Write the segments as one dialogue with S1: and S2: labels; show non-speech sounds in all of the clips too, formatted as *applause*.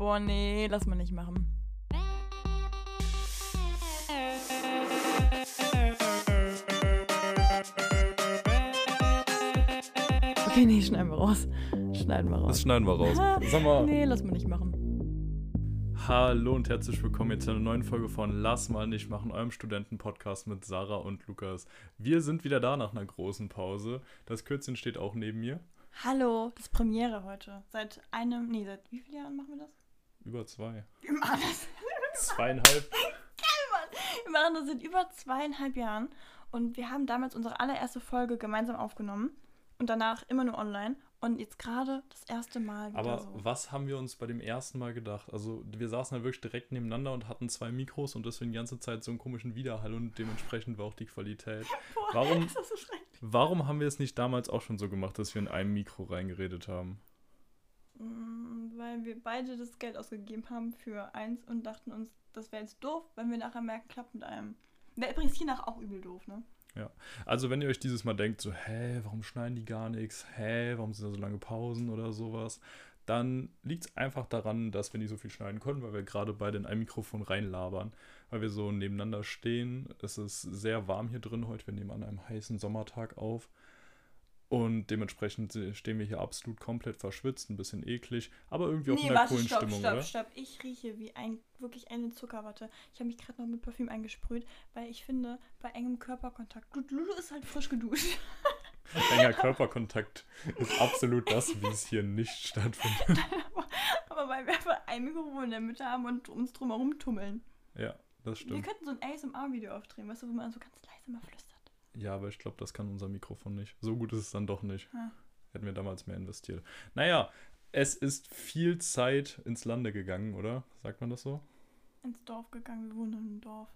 S1: Boah, nee, lass mal nicht machen. Okay, nee, schneiden wir raus. Schneiden wir raus.
S2: Das schneiden wir raus. Sag mal.
S1: Nee, lass mal nicht machen.
S2: Hallo und herzlich willkommen jetzt zu einer neuen Folge von Lass mal nicht machen, eurem Studentenpodcast mit Sarah und Lukas. Wir sind wieder da nach einer großen Pause. Das Kürzchen steht auch neben mir.
S1: Hallo, das ist Premiere heute. Seit einem, nee, seit wie vielen Jahren machen wir das?
S2: Über zwei. *laughs*
S1: Wir machen das,
S2: Zweieinhalb.
S1: wir machen das seit über zweieinhalb Jahren. Und wir haben damals unsere allererste Folge gemeinsam aufgenommen. Und danach immer nur online. Und jetzt gerade das erste Mal wieder
S2: Aber
S1: so.
S2: was haben wir uns bei dem ersten Mal gedacht? Also wir saßen halt wirklich direkt nebeneinander und hatten zwei Mikros und deswegen die ganze Zeit so einen komischen Widerhall und dementsprechend war auch die Qualität. *laughs*
S1: Boah,
S2: warum-
S1: ist das so schrecklich.
S2: Warum haben wir es nicht damals auch schon so gemacht, dass wir in einem Mikro reingeredet haben?
S1: Mm, Weil wir beide das Geld ausgegeben haben für eins und dachten uns, das wäre jetzt doof, wenn wir nachher merken, klappt mit einem. Wäre übrigens hiernach auch übel doof, ne?
S2: Also wenn ihr euch dieses Mal denkt, so, hä, warum schneiden die gar nichts? Hä, warum sind da so lange Pausen oder sowas? Dann liegt es einfach daran, dass wir nicht so viel schneiden können, weil wir gerade beide in ein Mikrofon reinlabern, weil wir so nebeneinander stehen. Es ist sehr warm hier drin heute, wir nehmen an einem heißen Sommertag auf. Und dementsprechend stehen wir hier absolut komplett verschwitzt, ein bisschen eklig, aber irgendwie auch in einer coolen
S1: stopp,
S2: Stimmung,
S1: stopp,
S2: oder?
S1: stopp. Ich rieche wie ein, wirklich eine Zuckerwatte. Ich habe mich gerade noch mit Parfüm eingesprüht, weil ich finde, bei engem Körperkontakt, gut, Lulu ist halt frisch geduscht. *laughs*
S2: Enger Körperkontakt ist absolut das, wie es hier nicht stattfindet. *laughs*
S1: Aber weil wir einfach ein Mikrofon in der Mitte haben und uns drumherum tummeln.
S2: Ja, das
S1: Wir
S2: stimmt.
S1: könnten so ein ASMR-Video aufdrehen, weißt du, wo man so ganz leise mal flüstert.
S2: Ja, aber ich glaube, das kann unser Mikrofon nicht. So gut ist es dann doch nicht.
S1: Ja.
S2: Hätten wir damals mehr investiert. Naja, es ist viel Zeit ins Lande gegangen, oder? Sagt man das so?
S1: Ins Dorf gegangen, wir wohnen in einem Dorf.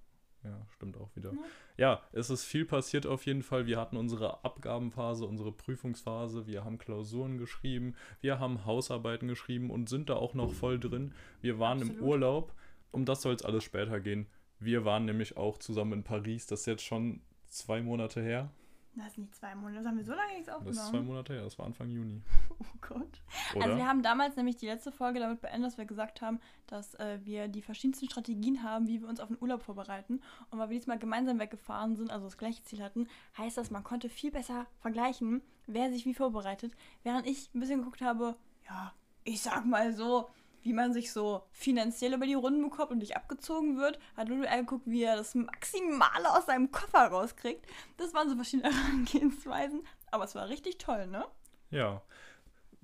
S2: Ja, stimmt auch wieder.
S1: Ja.
S2: Ja, es ist viel passiert auf jeden Fall. Wir hatten unsere Abgabenphase, unsere Prüfungsphase, wir haben Klausuren geschrieben, wir haben Hausarbeiten geschrieben und sind da auch noch voll drin. Wir waren im
S1: Absolut.
S2: Urlaub. Um das soll es alles später gehen. Wir waren nämlich auch zusammen in Paris. Das ist jetzt schon zwei Monate her.
S1: Das ist nicht zwei Monate, das haben wir so lange nichts
S2: Das
S1: aufgenommen.
S2: ist zwei Monate her, das war Anfang Juni. *laughs*
S1: Oh Gott.
S2: Oder?
S1: Also wir haben damals nämlich die letzte Folge damit beendet, dass wir gesagt haben, dass äh, wir die verschiedensten Strategien haben, wie wir uns auf den Urlaub vorbereiten. Und weil wir diesmal gemeinsam weggefahren sind, also das gleiche Ziel hatten, heißt das, man konnte viel besser vergleichen, wer sich wie vorbereitet. Während ich ein bisschen geguckt habe, ja, ich sag mal so, wie man sich so finanziell über die Runden bekommt und nicht abgezogen wird, hat Lulu eher geguckt, wie er das Maximale aus seinem Koffer rauskriegt. Das waren so verschiedene *laughs* Herangehensweisen. Aber es war richtig toll, ne?
S2: Ja.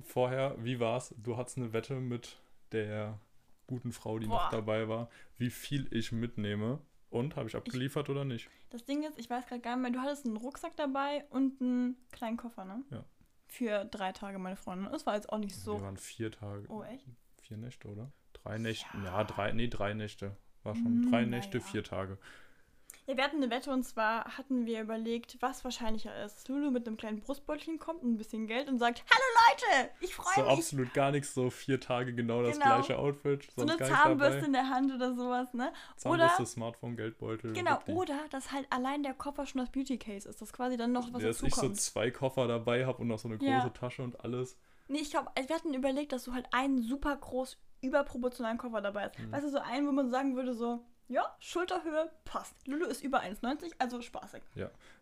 S2: Vorher, wie war's? Du hattest eine Wette mit der guten Frau, die noch
S1: Boah.
S2: dabei war, wie viel ich mitnehme. Und habe ich abgeliefert oder nicht?
S1: Das Ding ist, ich weiß gerade gar nicht mehr, du hattest einen Rucksack dabei und einen kleinen Koffer, ne?
S2: Ja.
S1: Für drei Tage, meine Freundin. Das war jetzt auch nicht
S2: Wir
S1: so.
S2: waren vier Tage.
S1: Oh, echt?
S2: Vier Nächte, oder? Drei Nächte. Ja,
S1: Ja.
S2: drei, nee, drei Nächte. War schon
S1: Hm,
S2: drei Nächte,
S1: ja.
S2: vier Tage.
S1: Ja, wir hatten eine Wette und zwar hatten wir überlegt, was wahrscheinlicher ist. Lulu mit einem kleinen Brustbeutelchen kommt, ein bisschen Geld und sagt: Hallo Leute, ich
S2: So
S1: freue mich.
S2: absolut gar nichts, so vier Tage genau das
S1: Genau.
S2: gleiche Outfit.
S1: So eine Zahnbürste in der Hand oder sowas, ne?
S2: Zahnbürste, Smartphone, Geldbeutel.
S1: Genau,
S2: wirklich.
S1: oder dass halt allein der Koffer schon das Beauty Case ist, dass quasi dann noch was
S2: Ja, dass ich so
S1: dazukommt.
S2: zwei Koffer dabei habe und noch so eine große
S1: Ja.
S2: Tasche und alles.
S1: Nee, ich glaube, wir hatten überlegt, dass du halt einen super groß überproportionalen Koffer dabei hast.
S2: Mhm.
S1: Weißt du, so einen, wo man sagen würde, so, ja, Schulterhöhe passt. Lulu ist über 1,90, also spaßig.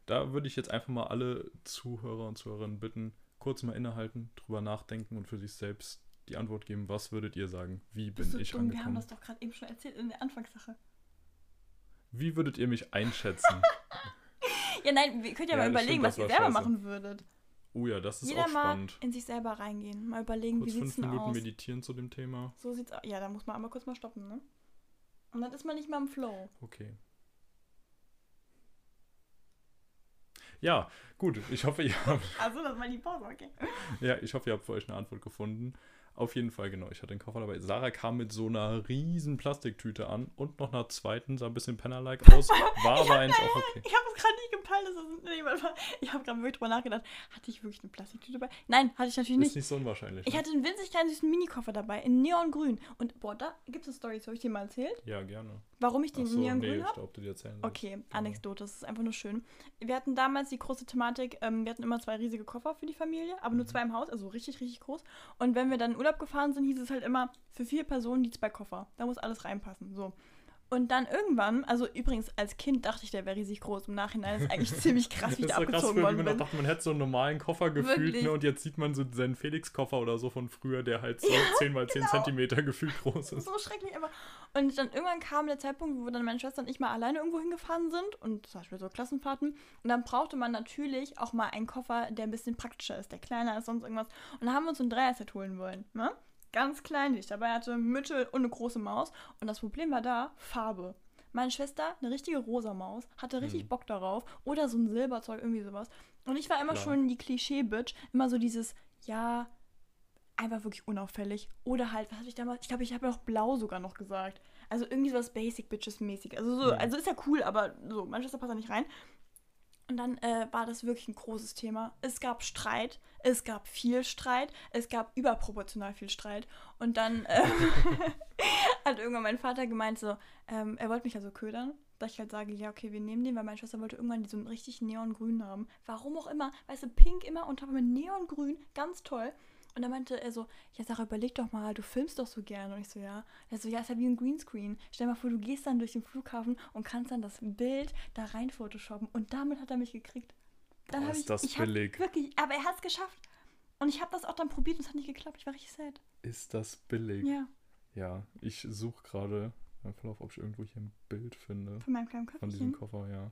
S2: Da würde ich jetzt einfach mal alle Zuhörer und Zuhörerinnen bitten, kurz mal innehalten, drüber nachdenken und für sich selbst die Antwort geben, was würdet ihr sagen? Wie bin ich
S1: dumm? Wir haben
S2: angekommen?
S1: das doch gerade eben schon erzählt in der Anfangssache.
S2: Wie würdet ihr mich einschätzen? *laughs*
S1: Ja, nein, wir könnt ja,
S2: Ja,
S1: mal überlegen,
S2: stimmt,
S1: was ihr selber
S2: scheiße.
S1: machen würdet.
S2: Oh ja, das ist
S1: Jeder
S2: auch
S1: mal
S2: spannend.
S1: in sich selber reingehen. Mal überlegen,
S2: Kurz
S1: wie sieht's
S2: fünf Minuten
S1: aus?
S2: meditieren zu dem Thema.
S1: So sieht's aus. Ja, da muss man einmal kurz mal stoppen, ne? Und dann ist man nicht mal im Flow.
S2: Okay. Ja, gut. Ich hoffe, ihr habt, *laughs*
S1: Also, das war die Pause, okay.
S2: ja, ich hoffe, ihr habt für euch eine Antwort gefunden. Auf jeden Fall, genau. Ich hatte den Koffer dabei. Sarah kam mit so einer riesen Plastiktüte an und noch einer zweiten, sah ein bisschen Penner-like aus. *laughs* War aber eigentlich auch okay.
S1: Ich habe es gerade nicht gepeilt, dass das warte mal. Ich habe gerade wirklich drüber nachgedacht. Hatte ich wirklich eine Plastiktüte dabei? Nein, hatte ich natürlich
S2: Ist
S1: nicht.
S2: nicht so unwahrscheinlich.
S1: Ich
S2: ne?
S1: hatte einen winzig kleinen süßen Minikoffer dabei in Neongrün. Und boah, da gibt es eine Story, habe ich dir mal erzählt.
S2: Ja, gerne.
S1: Warum ich die
S2: so,
S1: Neongrün
S2: nee, ich
S1: habe? Okay,
S2: Genau.
S1: Anekdote, das ist einfach nur schön. Wir hatten damals die große Thematik, ähm, wir hatten immer zwei riesige Koffer für die Familie, aber nur
S2: Mhm.
S1: zwei im Haus, also richtig, richtig groß. Und wenn wir dann in Urlaub gefahren sind, hieß es halt immer, für vier Personen die zwei Koffer. Da muss alles reinpassen, so. Und dann irgendwann, also übrigens als Kind dachte ich, der wäre riesig groß. Im Nachhinein ist eigentlich *laughs* ziemlich krass, wie ich da
S2: krass,
S1: abgezogen
S2: wie
S1: worden
S2: man
S1: bin.
S2: dachte, man hätte so einen normalen Koffer gefühlt, ne? Und jetzt sieht man so seinen Felix-Koffer oder so von früher, der halt so 10 mal 10
S1: genau.
S2: Zentimeter gefühlt groß ist.
S1: So schrecklich einfach. Und dann irgendwann kam der Zeitpunkt, wo dann meine Schwester und ich mal alleine irgendwo hingefahren sind und zum Beispiel so Klassenfahrten. Und dann brauchte man natürlich auch mal einen Koffer, der ein bisschen praktischer ist, der kleiner ist, sonst irgendwas. Und dann haben wir uns so ein Dreier-Set holen wollen. Ne? Ganz klein, die ich dabei hatte, Mittel und eine große Maus. Und das Problem war da, Farbe. Meine Schwester, eine richtige rosa Maus, hatte richtig
S2: Hm.
S1: Bock darauf. Oder so ein Silberzeug, irgendwie sowas. Und ich war immer
S2: Klar.
S1: schon die Klischee-Bitch. Immer so dieses, ja, einfach wirklich unauffällig. Oder halt, was hatte ich damals? Ich glaube, ich habe noch blau sogar noch gesagt. Also irgendwie sowas Basic Bitches mäßig. Also so,
S2: Ja.
S1: also ist ja cool, aber so, meine Schwester passt da nicht rein. Und dann äh, war das wirklich ein großes Thema. Es gab Streit, es gab viel Streit, es gab überproportional viel Streit. Und dann äh, *laughs* *laughs* hat irgendwann mein Vater gemeint, so, ähm, er wollte mich also ködern, dass ich halt sage, ja, okay, wir nehmen den, weil meine Schwester wollte irgendwann so einen richtig neongrün haben. Warum auch immer, weißt du, pink immer und aber mit neongrün, ganz toll. Und dann meinte er so, ja, Sarah, überleg doch mal, du filmst doch so gerne. Und ich so, ja. Er so, ja, ist ja wie ein Greenscreen. Stell dir mal vor, du gehst dann durch den Flughafen und kannst dann das Bild da rein photoshoppen. Und damit hat er mich gekriegt. Dann
S2: Boah, ist
S1: ich,
S2: das
S1: ich
S2: billig.
S1: wirklich, aber er hat es geschafft. Und ich habe das auch dann probiert und es hat nicht geklappt. Ich war richtig sad.
S2: Ist das billig?
S1: Ja,
S2: Ja, ich suche gerade im Verlauf, ob ich irgendwo hier ein Bild finde
S1: von meinem kleinen
S2: von diesem
S1: Köpfchen.
S2: Koffer, ja.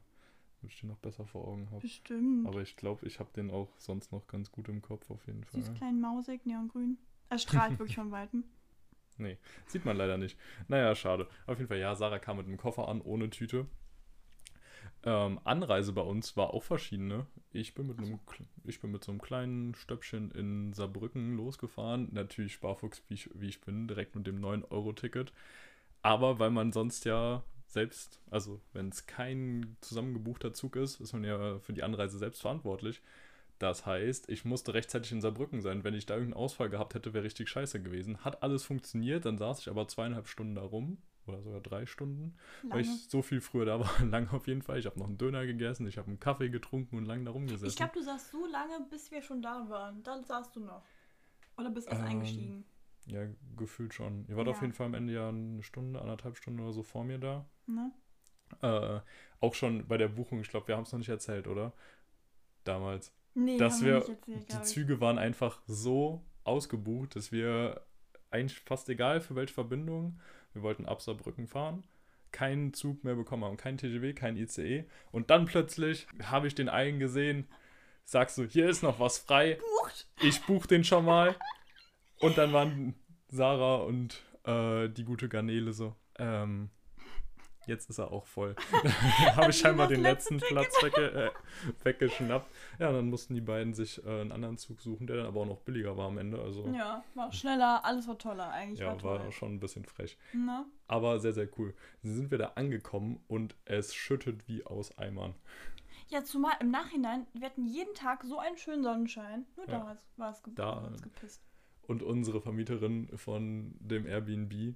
S2: Ich den noch besser vor Augen habe.
S1: Bestimmt.
S2: Aber ich glaube, ich habe den auch sonst noch ganz gut im Kopf auf jeden Fall.
S1: Süß, klein, mausig, neongrün. Er strahlt *laughs* wirklich von Weitem.
S2: Sieht man leider nicht. Naja, schade. Auf jeden Fall, ja, Sarah kam mit einem Koffer an, ohne Tüte. Ähm, Anreise bei uns war auch verschiedene. Ich bin, mit einem, ich bin mit so einem kleinen Stöppchen in Saarbrücken losgefahren. Natürlich Sparfuchs, wie ich, wie ich bin, direkt mit dem 9-Euro-Ticket. Aber weil man sonst ja selbst, also wenn es kein zusammengebuchter Zug ist, ist man ja für die Anreise selbst verantwortlich. Das heißt, ich musste rechtzeitig in Saarbrücken sein. Wenn ich da irgendeinen Ausfall gehabt hätte, wäre richtig scheiße gewesen. Hat alles funktioniert, dann saß ich aber zweieinhalb Stunden da rum. Oder sogar drei Stunden. Weil
S1: Lange.
S2: ich so viel früher da war. *laughs* Lang auf jeden Fall. Ich habe noch einen Döner gegessen, ich habe einen Kaffee getrunken und lang da rumgesessen.
S1: Ich glaube, du saßt so lange, bis wir schon da waren. Dann saßt du noch. Oder bist erst
S2: Ähm,
S1: eingestiegen.
S2: Ja, gefühlt schon. Ihr wart
S1: Ja.
S2: auf jeden Fall am Ende ja eine Stunde, anderthalb Stunden oder so vor mir da.
S1: Ne?
S2: Äh, auch schon bei der Buchung, ich glaube, wir haben es noch nicht erzählt, oder? Damals.
S1: Nee,
S2: dass wir
S1: nicht erzählt,
S2: Die. Züge waren einfach so ausgebucht, dass wir eigentlich fast egal für welche Verbindung, wir wollten ab Saarbrücken fahren, keinen Zug mehr bekommen haben, keinen TGW, kein ICE. Und dann plötzlich habe ich den einen gesehen, sagst du, hier ist noch was frei,
S1: Bucht!
S2: ich buche den schon mal. Und dann waren Sarah und äh, die gute Garnele so, ähm, jetzt ist er auch voll. *laughs* *laughs* habe ich scheinbar den
S1: letzte
S2: letzten Platz wegge äh, weggeschnappt. Ja, dann mussten die beiden sich äh, einen anderen Zug suchen, der dann aber auch noch billiger war am Ende. Also
S1: Ja, war schneller, alles war toller. Eigentlich
S2: ja,
S1: war
S2: war schon ein bisschen frech.
S1: Ne?
S2: Aber sehr, sehr cool. Dann sind wir da angekommen und es schüttet wie aus Eimern.
S1: Ja, zumal im Nachhinein, wir hatten jeden Tag so einen schönen Sonnenschein. Nur
S2: Ja.
S1: da war es ge
S2: Da-
S1: gepisst.
S2: Und unsere Vermieterin von dem Airbnb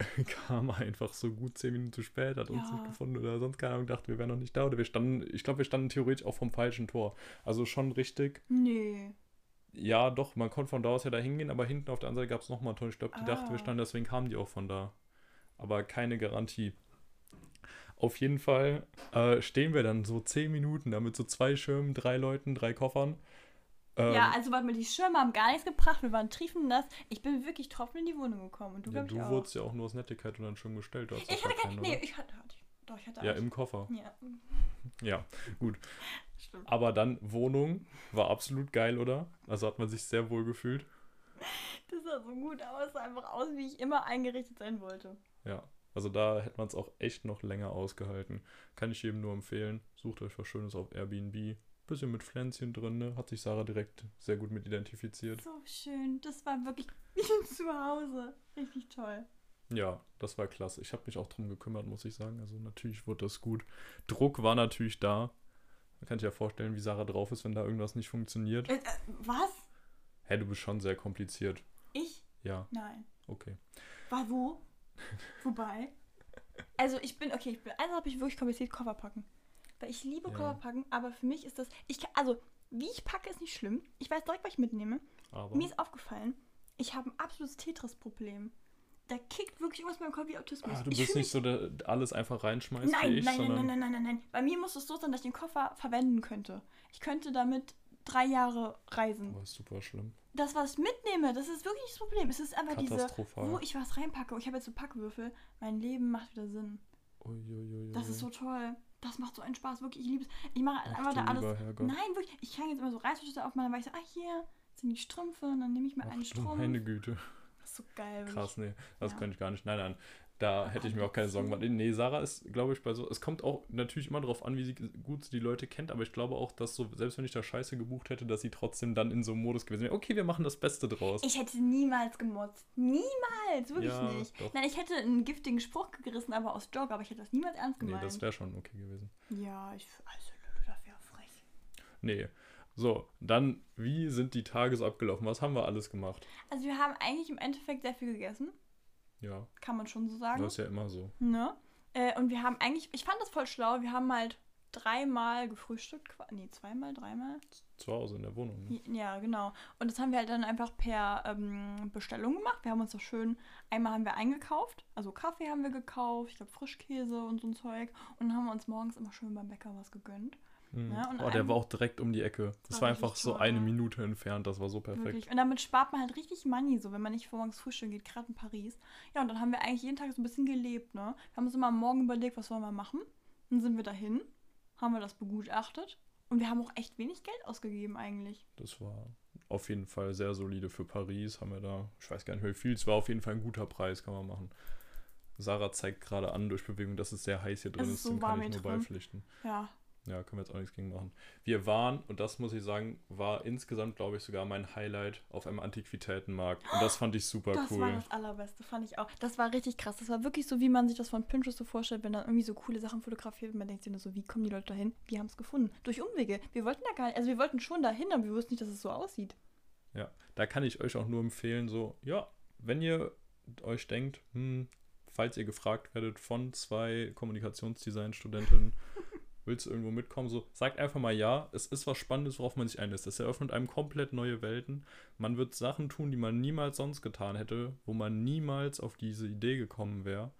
S2: *laughs* kam einfach so gut zehn Minuten zu spät, hat uns
S1: Ja.
S2: nicht gefunden oder sonst keine Ahnung, dachte, wir wären noch nicht da. Oder wir standen, ich glaube, wir standen theoretisch auch vom falschen Tor. Also schon richtig.
S1: Nee.
S2: Ja, doch, man konnte von da aus ja da hingehen, aber hinten auf der anderen Seite gab es nochmal einen Tor. Ich glaube, die dachten, wir
S1: Ah.
S2: standen, deswegen kamen die auch von da. Aber keine Garantie. Auf jeden Fall äh, stehen wir dann so zehn Minuten da mit so zwei Schirmen, drei Leuten, drei Koffern. Ähm,
S1: ja, also warte mal, die Schirme haben gar nichts gebracht. Wir waren triefennass. Ich bin wirklich tropfen in die Wohnung gekommen. Und du,
S2: ja, du
S1: auch.
S2: wurdest ja auch nur aus Nettigkeit und dann schon gestellt. Du hast
S1: Ich hatte keinen. Nee, ich hatte. hatte doch, ich hatte
S2: Ja,
S1: alles.
S2: im Koffer.
S1: Ja,
S2: Ja, gut. *laughs*
S1: stimmt.
S2: Aber dann Wohnung war absolut geil, oder? Also hat man sich sehr wohl gefühlt.
S1: Das sah so gut aus. Es sah einfach aus, wie ich immer eingerichtet sein wollte.
S2: Ja. Also da hätte man es auch echt noch länger ausgehalten. Kann ich jedem nur empfehlen. Sucht euch was Schönes auf Airbnb. Bisschen mit Pflänzchen drin, ne? Hat sich Sarah direkt sehr gut mit identifiziert.
S1: So schön. Das war wirklich *laughs* wie zu Hause. Richtig toll.
S2: Ja, das war klasse. Ich habe mich auch drum gekümmert, muss ich sagen. Also natürlich wurde das gut. Druck war natürlich da. Man kann sich ja vorstellen, wie Sarah drauf ist, wenn da irgendwas nicht funktioniert.
S1: Äh, äh, was?
S2: Hä, du bist schon sehr kompliziert.
S1: Ich?
S2: Ja,
S1: Nein.
S2: okay.
S1: War wo? Wobei? *laughs* Also ich bin, okay, ich bin, also habe ich wirklich kompliziert Koffer packen. Weil ich liebe
S2: Ja.
S1: Koffer packen, aber für mich ist das, ich kann, also wie ich packe ist nicht schlimm. Ich weiß direkt, was ich mitnehme.
S2: Aber
S1: Mir ist aufgefallen, ich habe ein absolutes Tetris-Problem. Da kickt wirklich irgendwas in meinem Kopf wie Autismus.
S2: ah, du
S1: ich
S2: bist nicht so, der alles einfach reinschmeißt
S1: Nein,
S2: ich,
S1: nein, nein,
S2: sondern
S1: nein, nein, nein, nein. Bei mir muss es so sein, dass ich den Koffer verwenden könnte. Ich könnte damit drei Jahre reisen.
S2: Oh, ist super schlimm.
S1: Das, was ich mitnehme, das ist wirklich das Problem. Es ist einfach diese, wo ich was reinpacke. Ich habe jetzt so Packwürfel. Mein Leben macht wieder Sinn.
S2: Uiuiui.
S1: Das ist so toll. Das macht so einen Spaß. Wirklich, ich liebe es. Ich mache
S2: Ach,
S1: einfach da alles. Nein, wirklich. Ich kann jetzt immer so Reißverschlüsse auf meiner, weil ich so, ah, hier sind die Strümpfe. Und dann nehme ich mir einen
S2: Ach, du
S1: Strumpf.
S2: meine Güte.
S1: Das ist so geil. wirklich.
S2: Krass, nee, das
S1: Ja.
S2: könnte ich gar nicht. Nein, nein, da hätte ich mir auch keine Sorgen gemacht. Nee, Sarah ist, glaube ich, bei so. Es kommt auch natürlich immer darauf an, wie sie, gut sie die Leute kennt, aber ich glaube auch, dass so, selbst wenn ich da Scheiße gebucht hätte, dass sie trotzdem dann in so einem Modus gewesen wäre. Okay, wir machen das Beste draus.
S1: Ich hätte niemals gemotzt. Niemals. Wirklich
S2: Ja,
S1: nicht.
S2: doch.
S1: Nein, ich hätte einen giftigen Spruch gerissen, aber aus Joke. Aber ich hätte das niemals ernst
S2: nee,
S1: gemeint.
S2: das wäre schon okay gewesen.
S1: ja, ich. Also, das wäre frech.
S2: Nee. So, dann, wie sind die Tage so abgelaufen? Was haben wir alles gemacht?
S1: Also, wir haben eigentlich im Endeffekt sehr viel gegessen.
S2: Ja,
S1: Kann man schon so sagen.
S2: das ist ja immer so.
S1: Ne? Äh, und wir haben eigentlich, ich fand das voll schlau, wir haben halt dreimal gefrühstückt, nee, zweimal, dreimal.
S2: Zu Hause in der Wohnung. Ne?
S1: Ja, genau. Und das haben wir halt dann einfach per ähm, Bestellung gemacht. Wir haben uns das schön, einmal haben wir eingekauft, also Kaffee haben wir gekauft, ich glaube Frischkäse und so ein Zeug. Und dann haben wir uns morgens immer schön beim Bäcker was gegönnt.
S2: Mhm.
S1: Ja, und
S2: oh, der war auch direkt um die Ecke. Das
S1: war
S2: war einfach so
S1: toll,
S2: eine
S1: ja.
S2: Minute entfernt. Das war so perfekt.
S1: Wirklich. Und damit spart man halt richtig Money, so wenn man nicht morgens frühstücken geht, gerade in Paris. Ja, und dann haben wir eigentlich jeden Tag so ein bisschen gelebt, ne? Wir haben uns immer am Morgen überlegt, was wollen wir machen. Dann sind wir dahin, haben wir das begutachtet und wir haben auch echt wenig Geld ausgegeben eigentlich.
S2: Das war auf jeden Fall sehr solide für Paris. Haben wir da, ich weiß gar nicht wie viel, es war auf jeden Fall ein guter Preis, kann man machen. Sarah zeigt gerade an durch Bewegung, dass es sehr heiß hier drin
S1: Es
S2: ist.
S1: ist so
S2: Dem
S1: warm
S2: kann ich
S1: hier
S2: nur
S1: drin.
S2: beipflichten.
S1: Ja,
S2: Ja, können wir jetzt auch nichts gegen machen. Wir waren, und das muss ich sagen, war insgesamt, glaube ich, sogar mein Highlight auf einem Antiquitätenmarkt. Und das fand ich super
S1: das war
S2: cool.
S1: das Allerbeste, fand ich auch. Das war richtig krass. Das war wirklich so, wie man sich das von Pinterest so vorstellt, wenn dann irgendwie so coole Sachen fotografiert wird. Man denkt sich nur so, wie kommen die Leute dahin? Wir haben es gefunden. Durch Umwege. Wir wollten da gar nicht, also wir wollten schon dahin, aber wir wussten nicht, dass es so aussieht.
S2: Ja, da kann ich euch auch nur empfehlen, so, ja, wenn ihr euch denkt, hm, falls ihr gefragt werdet von zwei Kommunikationsdesign-Studentinnen, willst du irgendwo mitkommen, so, sagt einfach mal ja, es ist was Spannendes, worauf man sich einlässt. Es eröffnet einem komplett neue Welten. Man wird Sachen tun, die man niemals sonst getan hätte, wo man niemals auf diese Idee gekommen wäre.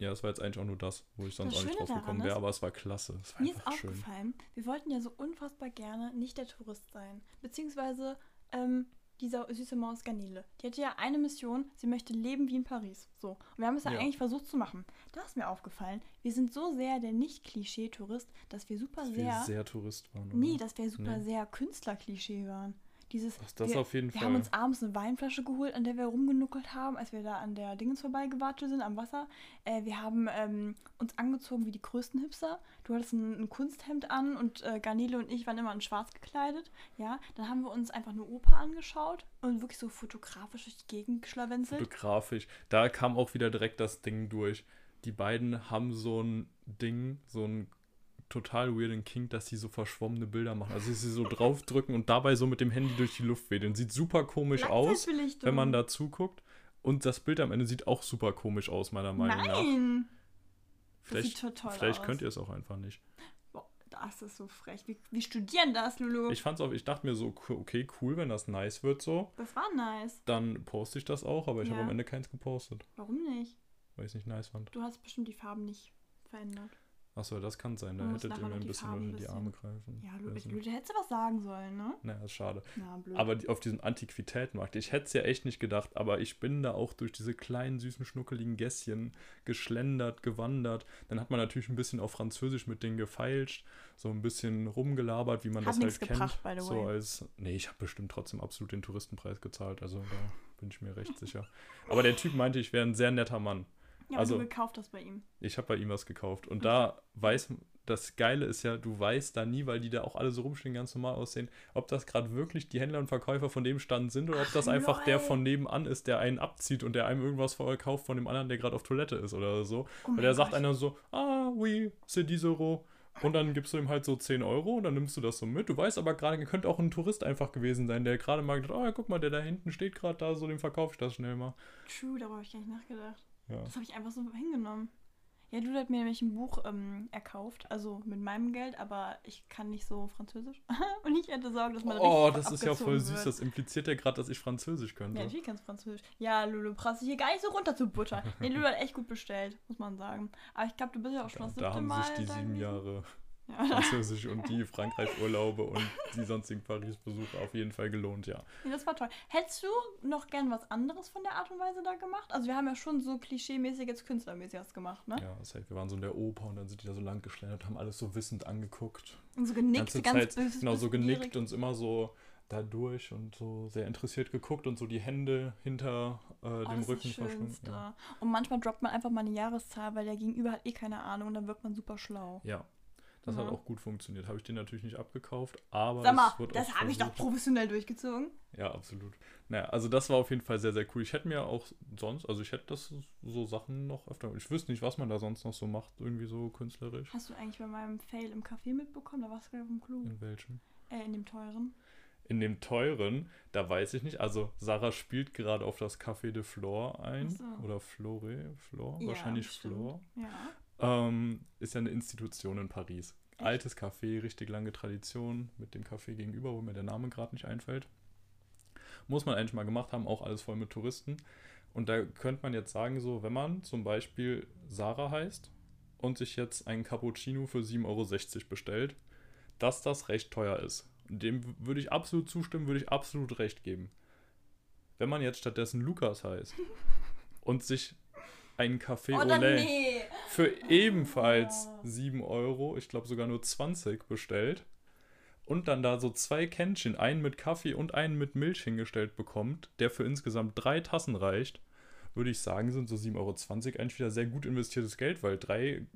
S2: Ja, es war jetzt eigentlich auch nur das, wo ich sonst
S1: Das
S2: auch nicht drauf gekommen wäre, aber es war klasse. Es war
S1: Mir ist
S2: schön.
S1: aufgefallen, wir wollten ja so unfassbar gerne nicht der Tourist sein. Beziehungsweise ähm, dieser süße Maus Garnele. Die hatte ja eine Mission, sie möchte leben wie in Paris. So. Und wir haben es ja,
S2: Ja.
S1: eigentlich versucht zu machen. Da ist mir aufgefallen, wir sind so sehr der Nicht-Klischee-Tourist, dass wir super
S2: Dass
S1: sehr.
S2: wir sehr Tourist waren.
S1: nee,
S2: oder?
S1: dass wir super
S2: Nee.
S1: sehr Künstler-Klischee waren. Dieses,
S2: Das, das
S1: wir,
S2: auf jeden
S1: wir
S2: Fall.
S1: haben uns abends eine Weinflasche geholt, an der wir rumgenuckelt haben, als wir da an der Dingens vorbeigewartet sind, am Wasser. Äh, wir haben ähm, uns angezogen wie die größten Hipster. Du hattest ein, ein Kunsthemd an und äh, Garnele und ich waren immer in schwarz gekleidet. Ja, dann haben wir uns einfach eine Oper angeschaut und wirklich so fotografisch durch die Gegend geschlawenzelt.
S2: fotografisch. Da kam auch wieder direkt das Ding durch. Die beiden haben so ein Ding, so ein total weirden Kink, dass sie so verschwommene Bilder machen. Also sie so *laughs* draufdrücken und dabei so mit dem Handy durch die Luft wedeln. Sieht super komisch aus, wenn man da zuguckt. Und das Bild am Ende sieht auch super komisch aus, meiner Meinung nach.
S1: Nein!
S2: Vielleicht,
S1: sieht total
S2: vielleicht
S1: aus.
S2: könnt ihr es auch einfach nicht.
S1: Boah, das ist so frech. Wir, wir studieren das, Lulu.
S2: Ich fand's auch, ich dachte mir so, okay, cool, wenn das nice wird so,
S1: das war nice.
S2: dann poste ich das auch, aber ich habe
S1: Ja.
S2: am Ende keins gepostet,
S1: Warum nicht?
S2: weil ich es nicht nice fand.
S1: Du hast bestimmt die Farben nicht verändert.
S2: Achso, das kann sein, da hättet ihr mir ein bisschen unter die Arme greifen.
S1: Ja. Lulu, du hättest was sagen sollen, ne?
S2: Naja, ist schade.
S1: Na, blöd.
S2: Aber die, auf diesem Antiquitätenmarkt, ich hätte es ja echt nicht gedacht, aber ich bin da auch durch diese kleinen, süßen, schnuckeligen Gässchen geschlendert, gewandert. Dann hat man natürlich ein bisschen auf Französisch mit denen gefeilscht, so ein bisschen rumgelabert, wie man
S1: Hat
S2: das halt
S1: gebracht,
S2: kennt.
S1: by the
S2: so
S1: way.
S2: als, nee, ich habe bestimmt trotzdem absolut den Touristenpreis gezahlt, also da bin ich mir recht sicher. Aber der Typ meinte, ich wäre ein sehr netter Mann.
S1: Ja,
S2: also-
S1: du gekauft hast bei ihm.
S2: Ich habe bei ihm was gekauft. Und da weiß, das Geile ist ja, du weißt da nie, weil die da auch alle so rumstehen, ganz normal aussehen, ob das gerade wirklich die Händler und Verkäufer von dem Stand sind oder ob
S1: Ach,
S2: das einfach der von nebenan ist, der einen abzieht und der einem irgendwas verkauft von dem anderen, der gerade auf Toilette ist oder so.
S1: Oh mein
S2: der sagt einer so, ah, oui, c'est 10 Euro. Und dann gibst du ihm halt so 10 Euro und dann nimmst du das so mit. Du weißt aber gerade, könnte auch ein Tourist einfach gewesen sein, der gerade mal gedacht, ah, guck mal, der da hinten steht gerade da, so dem verkaufe ich das schnell mal.
S1: True, darüber habe ich gar nicht nachgedacht.
S2: Ja.
S1: Das habe ich einfach so hingenommen. Ja, du hat mir nämlich ein Buch ähm, erkauft, also mit meinem Geld, aber ich kann nicht so Französisch. *laughs* Und ich hätte Sorge, dass man
S2: Oh,
S1: richtig
S2: das ist ja voll süß.
S1: wird.
S2: Das impliziert ja gerade, dass ich Französisch
S1: Ja,
S2: könnte.
S1: natürlich kannst Französisch. Ja, Lulu, brauchst du hier gar nicht so runter zu buttern. Nee, Lulu hat echt gut bestellt, muss man sagen. Aber ich glaube, du bist ja auch schon
S2: Da,
S1: das
S2: da
S1: siebte
S2: haben
S1: Mal
S2: sich die
S1: da
S2: sieben. Jahre
S1: Ja.
S2: Französisch und die Frankreich-Urlaube und die sonstigen Paris-Besuche auf jeden Fall gelohnt, ja.
S1: Nee, das war toll. Hättest du noch gern was anderes von der Art und Weise da gemacht? Also wir haben ja schon so klischee-mäßig jetzt künstlermäßig was gemacht, ne?
S2: Ja, safe. Wir waren so in der Oper und dann sind die da so lang geschlendert, haben alles so wissend angeguckt.
S1: Und so genickt,
S2: ganze
S1: ganz
S2: Zeit,
S1: bös-
S2: genau, so genickt und immer so da durch und so sehr interessiert geguckt und so die Hände hinter äh,
S1: Oh,
S2: dem
S1: das
S2: Rücken
S1: das
S2: verschwunden. Ja.
S1: Und manchmal droppt man einfach mal eine Jahreszahl, weil der Gegenüber hat eh keine Ahnung und dann wirkt man super schlau.
S2: ja, das
S1: Ja.
S2: hat auch gut funktioniert. Habe ich den natürlich nicht abgekauft, aber
S1: Sag mal, das habe ich doch professionell durchgezogen.
S2: Ja, absolut. Naja, also das war auf jeden Fall sehr, sehr cool. Ich hätte mir auch sonst, also ich hätte das so Sachen noch öfter. Ich wüsste nicht, was man da sonst noch so macht, irgendwie so künstlerisch.
S1: Hast du eigentlich bei meinem Fail im Café mitbekommen? Da warst du gerade dem Klo.
S2: In welchem?
S1: Äh, in dem teuren.
S2: In dem teuren, da weiß ich nicht. Also Sarah spielt gerade auf das Café de Flore ein.
S1: So.
S2: Oder Flore, Flore,
S1: Ja,
S2: wahrscheinlich
S1: bestimmt.
S2: Flore.
S1: Ja.
S2: Ähm, ist ja eine Institution in Paris.
S1: Echt?
S2: Altes Café, richtig lange Tradition mit dem Café gegenüber, wo mir der Name gerade nicht einfällt. Muss man eigentlich mal gemacht haben, auch alles voll mit Touristen. Und da könnte man jetzt sagen, so, wenn man zum Beispiel Sarah heißt und sich jetzt einen Cappuccino für 7,60 Euro bestellt, dass das recht teuer ist. Dem würde ich absolut zustimmen, würde ich absolut recht geben. Wenn man jetzt stattdessen Lukas heißt *laughs* und sich einen Café
S1: Oder
S2: Olay
S1: nee.
S2: Für ebenfalls
S1: Oh.
S2: 7 Euro, ich glaube sogar nur 20 bestellt und dann da so zwei Kännchen, einen mit Kaffee und einen mit Milch hingestellt bekommt, der für insgesamt drei Tassen reicht, würde ich sagen, sind so 7,20 Euro eigentlich wieder sehr gut investiertes Geld, weil drei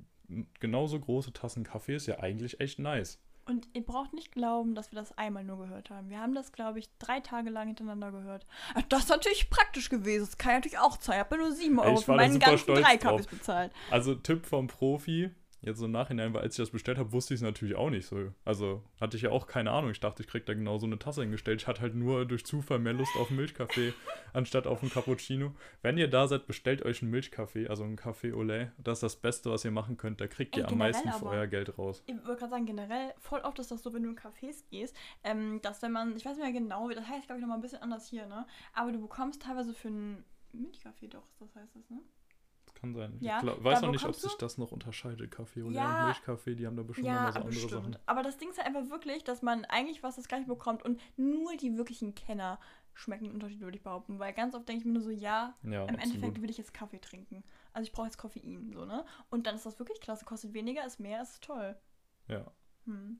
S2: genauso große Tassen Kaffee ist ja eigentlich echt nice.
S1: Und ihr braucht nicht glauben, dass wir das einmal nur gehört haben. Wir haben das, glaube ich, drei Tage lang hintereinander gehört. Ach, Das ist natürlich praktisch gewesen. Das kann ich natürlich auch zahlen. Ich habe nur 7 Euro
S2: Ich
S1: für meinen ganzen
S2: stolz
S1: drei
S2: drauf.
S1: Kaffees bezahlt.
S2: Also Tipp vom Profi, jetzt so im Nachhinein, weil als ich das bestellt habe, wusste ich es natürlich auch nicht so. Also hatte ich ja auch keine Ahnung. Ich dachte, ich krieg da genau so eine Tasse hingestellt. Ich hatte halt nur durch Zufall mehr Lust auf Milchkaffee *laughs* anstatt auf einen Cappuccino. Wenn ihr da seid, bestellt euch einen Milchkaffee, also einen Café au lait. Das ist das Beste, was ihr machen könnt. Da kriegt
S1: Ey,
S2: ihr am meisten für euer Geld raus.
S1: Ich wollte gerade sagen, generell, voll oft ist das so, wenn du in Cafés gehst, ähm, dass wenn man, ich weiß nicht mehr genau, das heißt, glaube ich, nochmal ein bisschen anders hier, ne? Aber du bekommst teilweise für einen Milchkaffee doch, das heißt das, ne?
S2: Kann sein.
S1: Ja,
S2: ich glaub, weiß noch nicht, ob sich das noch unterscheidet. Kaffee lait
S1: Ja.
S2: und Milchkaffee, die haben da bestimmt nochmal so andere
S1: bestimmt.
S2: Sachen.
S1: Aber das Ding ist halt einfach wirklich, dass man eigentlich was das gleiche bekommt und nur die wirklichen Kenner schmecken Unterschied, würde ich behaupten. Weil ganz oft denke ich mir nur so, ja,
S2: Ja,
S1: im Endeffekt
S2: absolut.
S1: will ich jetzt Kaffee trinken. Also ich brauche jetzt Koffein, so, ne? Und dann ist das wirklich klasse, kostet weniger, ist mehr, ist toll.
S2: Ja.
S1: Hm,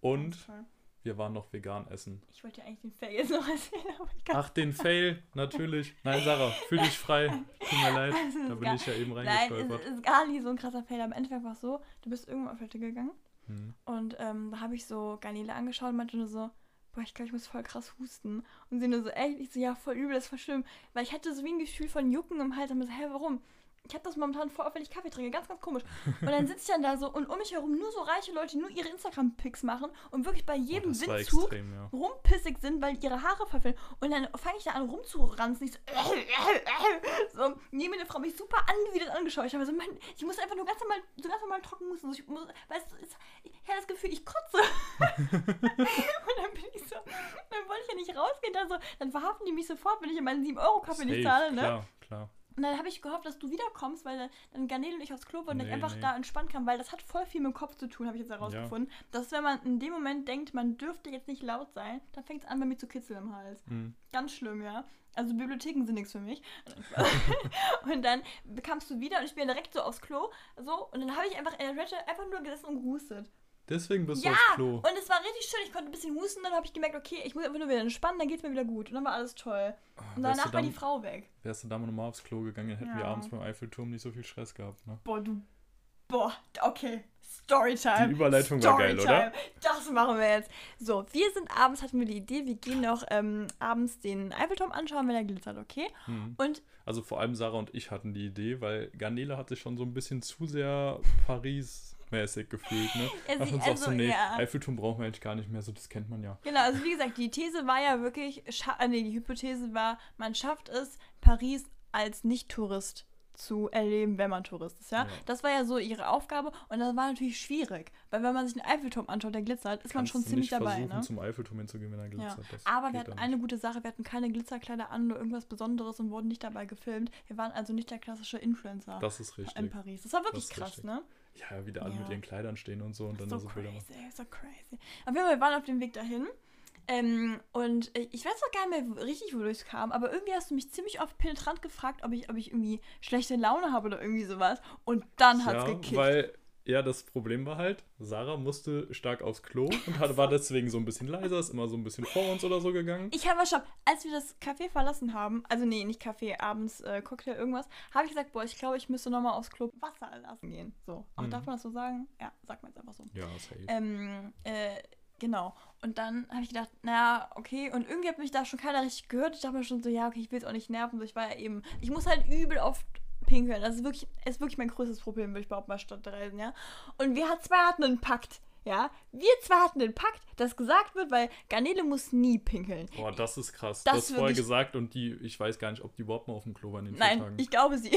S2: Und
S1: ganz toll.
S2: Wir waren noch vegan essen.
S1: Ich wollte eigentlich den Fail jetzt noch erzählen, aber ich kann
S2: Ach, den Fail, natürlich. Nein, Sarah, fühl dich frei. Tut mir leid,
S1: ist *laughs*
S2: da bin
S1: gar-
S2: ich ja eben
S1: Nein,
S2: reingestolpert.
S1: es ist gar nicht so ein krasser Fail. Am Endeffekt war es so, du bist irgendwo auf Toilette gegangen
S2: Hm.
S1: und ähm, da habe ich so Garnele angeschaut und meinte nur so, boah, ich glaube, ich muss voll krass husten. Und sie nur so, echt? Ich so, ja, voll übel, das ist voll schlimm. Weil ich hatte so wie ein Gefühl von Jucken im Hals und mir so, hä, warum? Ich habe das momentan voll auf, wenn ich Kaffee trinke, ganz, ganz komisch. Und dann sitze ich dann da so und um mich herum nur so reiche Leute, die nur ihre Instagram-Pics machen und wirklich bei
S2: Oh,
S1: jedem
S2: war
S1: Windzug
S2: extrem, ja.
S1: rumpissig sind, weil ihre Haare verfällen. Und dann fange ich da an rumzuranzen. Ich so, *laughs* so neben mir eine Frau mich super angewidert angeschaut. Ich habe so, Mann, ich muss einfach nur ganz normal, so ganz normal trocken. So, ich muss, weißt du, es- ich habe das Gefühl, ich kotze. *laughs* und dann bin ich so, dann wollte ich ja nicht rausgehen. Dann, so, dann verhaften die mich sofort, wenn ich meinen 7-Euro-Kaffee nicht zahle. Ne?
S2: Klar, klar.
S1: Und dann habe ich gehofft, dass du wiederkommst, weil dann- Garnele und ich aufs Klo wollen und ich
S2: Nee,
S1: einfach
S2: nee.
S1: da entspannt kam, weil das hat voll viel mit dem Kopf zu tun, habe ich jetzt herausgefunden. Dass wenn man in dem Moment denkt, man dürfte jetzt nicht laut sein, dann fängt es an bei mir zu kitzeln im Hals.
S2: Hm.
S1: Ganz schlimm, ja. Also Bibliotheken sind nichts für mich. *laughs* *laughs* und dann bekamst du wieder und ich bin direkt so aufs Klo, so, und dann habe ich einfach in der Toilette einfach nur gesessen und gehustet.
S2: Deswegen bist
S1: Ja,
S2: du aufs Klo.
S1: und es war richtig schön, ich konnte ein bisschen husten, dann habe ich gemerkt, okay, ich muss einfach nur wieder entspannen, dann geht's mir wieder gut. Und dann war alles toll. Und
S2: wärst,
S1: danach
S2: du
S1: war
S2: dann,
S1: die Frau weg.
S2: wärst du da mal nochmal aufs Klo gegangen, dann hätten wir
S1: Ja.
S2: abends beim Eiffelturm nicht so viel Stress gehabt. Ne?
S1: Boah, du. Boah, okay. Storytime.
S2: Die Überleitung war geil,
S1: Storytime. Das machen wir jetzt. So, wir sind abends, hatten wir die Idee, wir gehen noch ähm, abends den Eiffelturm anschauen, wenn er glitzert, okay?
S2: Hm.
S1: Und
S2: Also vor allem Sarah und ich hatten die Idee, weil Garnele hat sich schon so ein bisschen zu sehr Paris-mäßig gefühlt. Ne? *laughs*
S1: Ja,
S2: Ach, uns auch
S1: also,
S2: so, nee,
S1: ja.
S2: Eiffelturm brauchen wir eigentlich gar nicht mehr, so das kennt man ja.
S1: genau, also wie gesagt, die These war ja wirklich, scha- äh, nee, die Hypothese war, man schafft es, Paris als Nicht-Tourist zu erleben, wenn man Tourist ist, ja?
S2: Ja.
S1: Das war ja so ihre Aufgabe und das war natürlich schwierig, weil wenn man sich einen Eiffelturm anschaut, der glitzert, ist man
S2: Kannst
S1: schon
S2: du
S1: ziemlich
S2: nicht
S1: dabei, ne?
S2: zum Eiffelturm hinzugehen, wenn er
S1: Ja.
S2: glitzert. Das
S1: Aber wir hatten eine gute Sache, wir hatten keine Glitzerkleider an oder irgendwas Besonderes und wurden nicht dabei gefilmt. Wir waren also nicht der klassische Influencer
S2: nicht. Das ist
S1: in
S2: richtig.
S1: Paris. Das war wirklich
S2: Das
S1: krass,
S2: richtig.
S1: ne?
S2: Ja, wie da alle
S1: Ja.
S2: mit ihren Kleidern stehen und so und dann
S1: so
S2: so Bilder
S1: crazy, so crazy. Auf jeden Fall, wir waren auf dem Weg dahin. Ähm, und ich weiß auch gar nicht mehr richtig, wodurch es kam, aber irgendwie hast du mich ziemlich oft penetrant gefragt, ob ich, ob ich irgendwie schlechte Laune habe oder irgendwie sowas. Und dann hat's
S2: ja,
S1: gekickt.
S2: weil ja, das Problem war halt, Sarah musste stark aufs Klo und hat, war deswegen so ein bisschen leiser, ist immer so ein bisschen vor uns oder so gegangen.
S1: Ich habe schon, als wir das Café verlassen haben, also nee, nicht Café, abends äh, Cocktail, irgendwas, habe ich gesagt, boah, ich glaube, ich müsste nochmal aufs Klo Wasser lassen gehen. So, auch
S2: Mhm.
S1: darf man das so sagen? Ja, sagt man jetzt einfach so.
S2: Ja, safe.
S1: Ähm, äh, genau. Und dann habe ich gedacht, naja, okay. Und irgendwie hat mich da schon keiner richtig gehört. Ich dachte mir schon so, ja, okay, ich will es auch nicht nerven. So, ich war ja eben, ich muss halt übel oft pinkeln. Das ist wirklich, ist wirklich mein größtes Problem, würde ich behaupten, bei Stadtreisen, ja. Und wir hat, zwei hatten einen Pakt, ja. Wir zwei hatten den Pakt, dass gesagt wird, weil Garnele muss nie pinkeln.
S2: Boah, das ist krass.
S1: Das
S2: du hast vorher gesagt und die, ich weiß gar nicht, ob die überhaupt mal auf dem Klo waren in den
S1: Nein,
S2: Tagen.
S1: ich glaube, sie.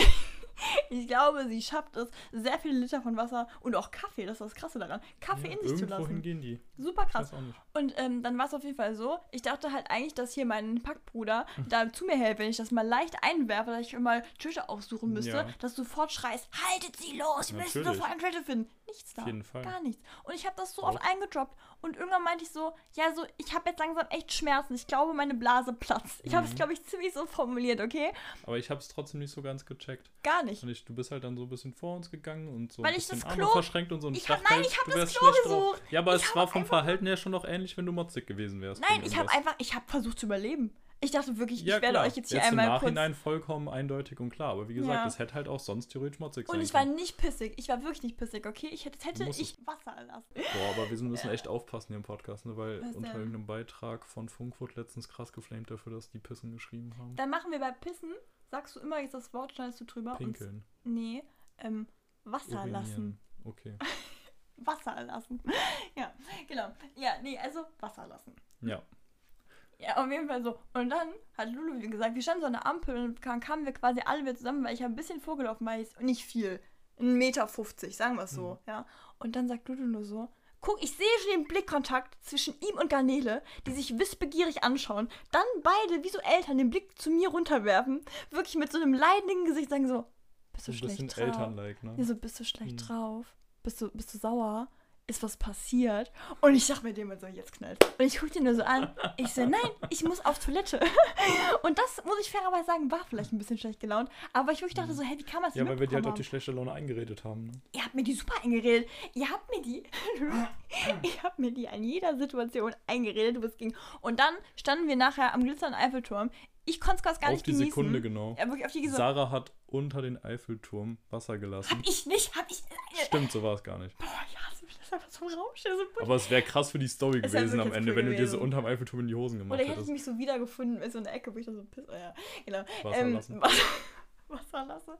S1: *laughs* Ich glaube, sie schafft es, sehr viele Liter von Wasser und auch Kaffee, das ist das Krasse daran, Kaffee
S2: ja,
S1: in sich zu lassen.
S2: gehen die.
S1: Super krass. Und ähm, dann war es auf jeden Fall so, ich dachte halt eigentlich, dass hier mein Packbruder
S2: Hm.
S1: da zu mir hält, wenn ich das mal leicht einwerfe, dass ich mal Tische aufsuchen müsste,
S2: Ja.
S1: dass du sofort schreist, haltet sie los, wir müssen sofort einen Tische finden. Nichts da.
S2: Auf jeden Fall.
S1: Gar nichts. Und ich habe das so oft eingedroppt und irgendwann meinte ich so, ja, so, ich habe jetzt langsam echt Schmerzen. Ich glaube, meine Blase platzt. Ich habe es,
S2: Mhm.
S1: glaube ich, ziemlich so formuliert, okay?
S2: Aber ich habe es trotzdem nicht so ganz gecheckt.
S1: Gar nicht.
S2: Und ich, du bist halt dann so ein bisschen vor uns gegangen und so
S1: Weil
S2: ein
S1: ich
S2: bisschen
S1: das
S2: Arme
S1: Klo-
S2: verschränkt und so. Und
S1: Ich
S2: ich
S1: hab- nein, ich hab
S2: du
S1: das Klo gesucht.
S2: Ja, aber
S1: Ich
S2: es war vom Verhalten her schon noch ähnlich, wenn du motzig gewesen wärst.
S1: Nein, ich habe einfach, ich habe versucht zu überleben. Ich dachte wirklich,
S2: Ja,
S1: ich werde
S2: klar.
S1: euch jetzt hier
S2: im
S1: einmal kurz
S2: Nachhinein vollkommen eindeutig und klar. Aber wie gesagt,
S1: Ja.
S2: es hätte halt auch sonst theoretisch motzig sein
S1: Und ich war
S2: können.
S1: nicht pissig. Ich war wirklich nicht pissig, okay? Ich hätte, hätte ich Wasser lassen.
S2: Boah, aber wir müssen *laughs* echt aufpassen hier im Podcast, ne? weil
S1: Was
S2: unter
S1: denn?
S2: irgendeinem Beitrag von Funk wurde letztens krass geflamed dafür, dass die Pissen geschrieben haben.
S1: Dann machen wir bei Pissen, sagst du immer jetzt das Wort, schneidest du drüber.
S2: Pinkeln.
S1: Und, nee, ähm, Wasser
S2: Urinieren.
S1: lassen.
S2: Okay. *laughs*
S1: Wasser lassen. *laughs* ja, genau. Ja, nee, also Wasser lassen.
S2: Ja.
S1: Ja, auf jeden Fall so. Und dann hat Lulu, wie gesagt, wir standen so an der Ampel und dann kamen wir quasi alle wieder zusammen, weil ich habe ein bisschen vorgelaufen, weil ich nicht viel. Ein Meter 50, sagen wir es so, ja. Und dann sagt Lulu nur so, guck, ich sehe schon den Blickkontakt zwischen ihm und Garnele, die sich wissbegierig anschauen, dann beide wie so Eltern den Blick zu mir runterwerfen, wirklich mit so einem leidenden Gesicht sagen so, bist du
S2: ein
S1: schlecht
S2: bisschen
S1: drauf?
S2: Elternlike, ne?
S1: Ja, so, bist du schlecht
S2: Hm.
S1: drauf? Bist du, bist du sauer? Ist was passiert? Und ich dachte mir dem so, jetzt knallt. Und ich gucke den nur so an. Ich so, nein, ich muss auf Toilette. *laughs* Und das, muss ich fairerweise sagen, war vielleicht ein bisschen schlecht gelaunt. Aber ich wirklich dachte so, hey, wie kann man es
S2: Ja, weil wir die halt auch die schlechte Laune eingeredet haben. Ne?
S1: Ihr habt mir die super eingeredet. Ihr habt mir die, *laughs* ihr habt mir die an jeder Situation eingeredet, wo es ging. Und dann standen wir nachher am glitzernden Eiffelturm. Ich konnte es gar
S2: Auf
S1: nicht
S2: die
S1: genießen.
S2: Sekunde genau.
S1: Ja, wirklich auf die Sekunde.
S2: Sarah hat unter den Eiffelturm Wasser gelassen.
S1: Hab ich nicht, hab ich.
S2: Stimmt, so war es gar nicht.
S1: Boah, ich hasse mich, das einfach so im Raum steht. So
S2: Aber es wäre krass für die Story
S1: Es
S2: gewesen am Ende,
S1: cool
S2: wenn du dir so
S1: gewesen.
S2: unterm Eiffelturm in die Hosen gemacht
S1: Oder ich hätte
S2: hättest.
S1: mich so wiedergefunden in so einer Ecke, wo ich da so piss. Oh ja, genau.
S2: Wasser
S1: ähm,
S2: lassen.
S1: Wasser, *laughs* Wasser lassen.